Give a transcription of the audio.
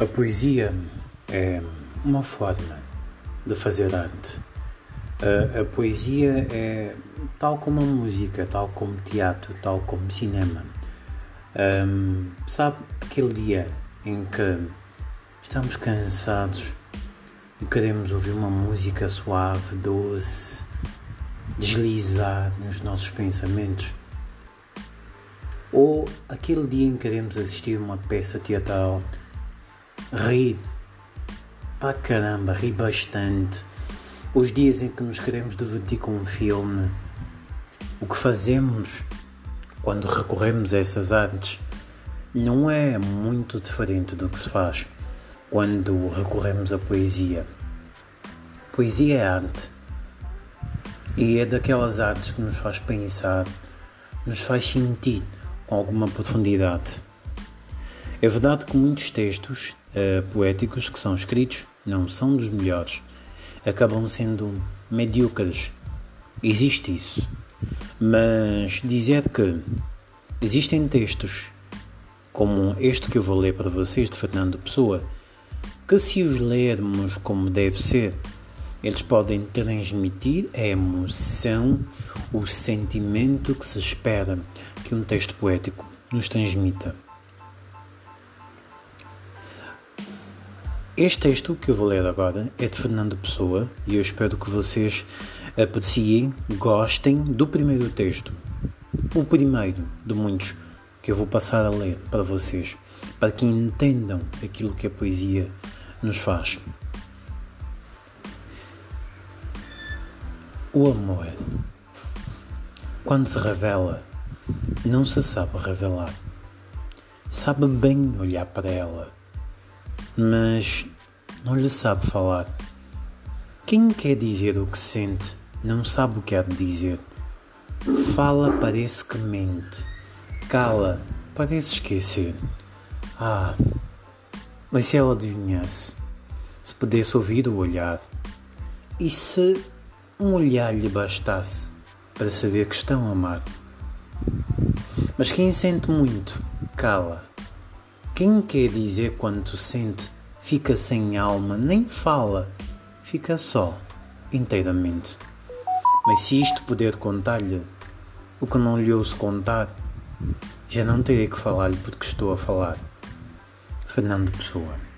A poesia é uma forma de fazer arte. A, a, poesia é tal como a música, tal como teatro, tal como cinema. Um, sabe aquele dia em que estamos cansados e queremos ouvir uma música suave, doce, deslizar nos nossos pensamentos? Ou aquele dia em que queremos assistir uma peça teatral ri para caramba, ri bastante. Os dias em que nos queremos divertir com um filme, o que fazemos quando recorremos a essas artes não é muito diferente do que se faz quando recorremos à poesia. Poesia é arte e é daquelas artes que nos faz pensar, nos faz sentir com alguma profundidade. É verdade que muitos textos uh, poéticos que são escritos não são dos melhores, acabam sendo medíocres. Existe isso. Mas dizer que existem textos como este que eu vou ler para vocês de Fernando Pessoa, que se os lermos como deve ser, eles podem transmitir a emoção, o sentimento que se espera que um texto poético nos transmita. Este texto que eu vou ler agora é de Fernando Pessoa e eu espero que vocês apreciem, gostem do primeiro texto. O primeiro de muitos que eu vou passar a ler para vocês, para que entendam aquilo que a poesia nos faz. O amor, quando se revela, não se sabe revelar. Sabe bem olhar para ela mas não lhe sabe falar. Quem quer dizer o que sente não sabe o que há de dizer. Fala, parece que mente. Cala, parece esquecer. Ah, mas se ela adivinhasse, se pudesse ouvir o olhar, e se um olhar lhe bastasse para saber que estão a amar? Mas quem sente muito, cala quem quer dizer quanto sente, fica sem alma, nem fala, fica só, inteiramente. Mas se isto puder contar-lhe, o que não lhe ouço contar, já não terei que falar-lhe porque estou a falar. Fernando Pessoa